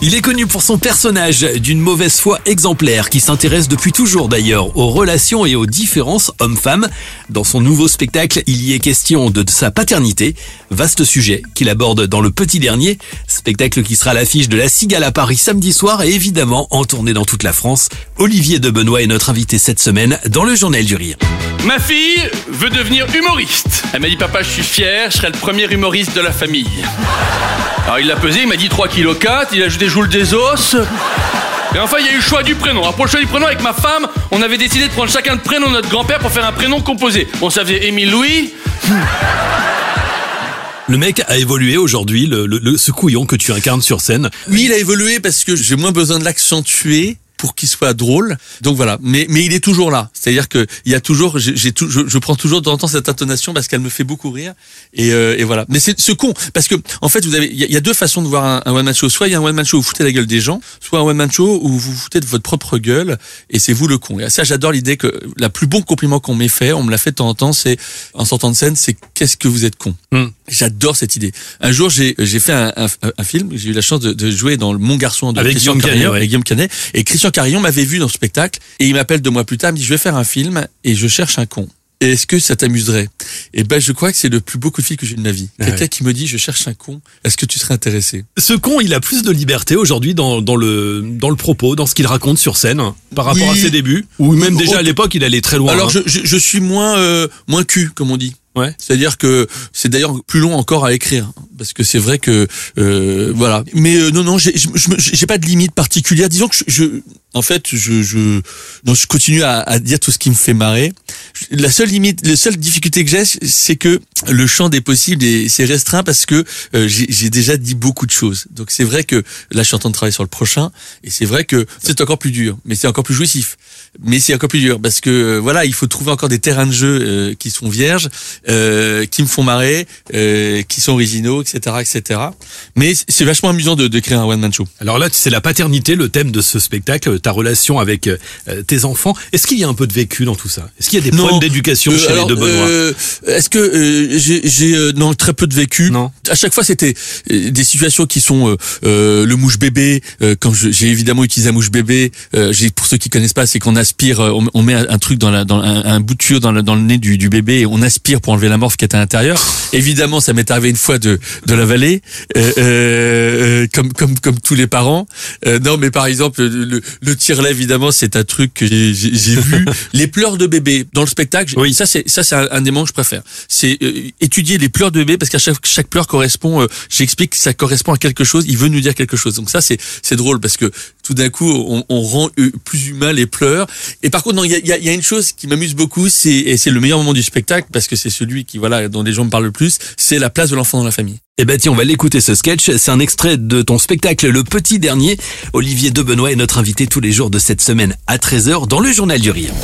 Il est connu pour son personnage d'une mauvaise foi exemplaire qui s'intéresse depuis toujours d'ailleurs aux relations et aux différences hommes-femmes. Dans son nouveau spectacle, il y est question de sa paternité, vaste sujet qu'il aborde dans le petit dernier, spectacle qui sera l'affiche de la Cigale à Paris samedi soir et évidemment en tournée dans toute la France. Olivier de Benoît est notre invité cette semaine dans le Journal du Rire. Ma fille veut devenir humoriste. Elle m'a dit papa je suis fier, je serai le premier humoriste de la famille. Alors il l'a pesé, il m'a dit 3 kg 4, il a ajouté joule des os. Et enfin, il y a eu le choix du prénom. Alors pour le choix du prénom, avec ma femme, on avait décidé de prendre chacun le prénom de notre grand-père pour faire un prénom composé. Bon, ça faisait Émile Louis. Le mec a évolué aujourd'hui, le, le- le- ce couillon que tu incarnes sur scène. Oui, il a évolué parce que j'ai moins besoin de l'accentuer pour qu'il soit drôle. Donc voilà. Mais, mais il est toujours là. C'est-à-dire que il y a toujours, j'ai, tout- je, je prends toujours de temps en temps cette intonation parce qu'elle me fait beaucoup rire. Et, euh, et voilà. Mais c'est ce con parce que en fait, vous avez, il y, a- deux façons de voir un, un one man show. Soit il y a un one man show où vous foutez la gueule des gens, soit un one man show où vous vous foutez de votre propre gueule et c'est vous le con. Et ça, j'adore l'idée que la plus bon compliment qu'on m'ait fait, on me l'a fait de temps en temps, c'est en sortant de scène, c'est qu'est-ce que vous êtes con? Hmm. J'adore cette idée. Un jour, j'ai fait un, un, un film. J'ai eu la chance de, de jouer dans le Mon garçon de Avec Christian Guillaume Carillon, Canet, ouais. avec Guillaume Canet. Et Christian Carillon m'avait vu dans ce spectacle et il m'appelle deux mois plus tard. Il me dit je vais faire un film et je cherche un con. Est-ce que ça t'amuserait? Et ben, je crois que c'est le plus beau coup de fil que j'ai eu de ma vie. Ah Quelqu'un ouais. qui me dit je cherche un con. Est-ce que tu serais intéressé? Ce con, il a plus de liberté aujourd'hui dans, dans le dans le propos, dans ce qu'il raconte sur scène, par rapport Oui. à ses débuts. Ou même déjà à l'époque, il allait très loin. Alors, hein. je, je, je suis moins euh, moins cul, comme on dit. C'est-à-dire que c'est d'ailleurs plus long encore à écrire parce que c'est vrai que euh, voilà. Mais euh, non non, j'ai j'ai pas de limite particulière. Disons que je, je en fait je je non, je continue à, à dire tout ce qui me fait marrer. La seule limite, la seule difficulté que j'ai, c'est que le champ des possibles est c'est restreint parce que euh, j'ai j'ai déjà dit beaucoup de choses. Donc c'est vrai que là je suis en train de travailler sur le prochain et c'est vrai que c'est encore plus dur, mais c'est encore plus jouissif. Mais c'est encore plus dur parce que euh, voilà, il faut trouver encore des terrains de jeu euh, qui sont vierges, euh, qui me font marrer, euh, qui sont originaux, etc., etc. Mais c'est vachement amusant de, de créer un one man show. Alors là, c'est la paternité, le thème de ce spectacle, ta relation avec euh, tes enfants. Est-ce qu'il y a un peu de vécu dans tout ça? Est-ce qu'il y a des Non. problèmes d'éducation Euh, chez alors, les deux Benoît? euh, Est-ce que euh, j'ai euh, non très peu de vécu Non. À chaque fois, c'était euh, des situations qui sont euh, euh, le mouche bébé. euh, quand j'ai évidemment utilisé un mouche bébé, euh, j'ai pour ceux qui connaissent pas, c'est qu'on aspire, euh, on, on met un, truc dans la, dans un, un bout de tuyau dans le, dans le nez du, du bébé et on aspire pour enlever la morphe qui est à l'intérieur. Évidemment, ça m'est arrivé une fois de de l'avaler, euh, euh, comme comme comme tous les parents. Euh, non, mais par exemple, le, le, le tire-lait, évidemment, c'est un truc que j'ai vu. les pleurs de bébé dans le spectacle, Oui. ça c'est ça c'est un, un des moments que je préfère. C'est euh, étudier les pleurs de bébé parce qu'à chaque chaque pleur correspond. euh, J'explique que ça correspond à quelque chose. Il veut nous dire quelque chose. Donc ça c'est c'est drôle parce que tout d'un coup on, rend euh, plus humain les pleurs. Et par contre il y a, une chose qui m'amuse beaucoup, c'est et c'est le meilleur moment du spectacle parce que c'est celui qui voilà dont les gens me parlent le plus. C'est la place de l'enfant dans la famille. Eh ben tiens, on va l'écouter ce sketch. C'est un extrait de ton spectacle Le Petit Dernier. Olivier de Benoît est notre invité tous les jours de cette semaine à 13h dans le Journal du Rire.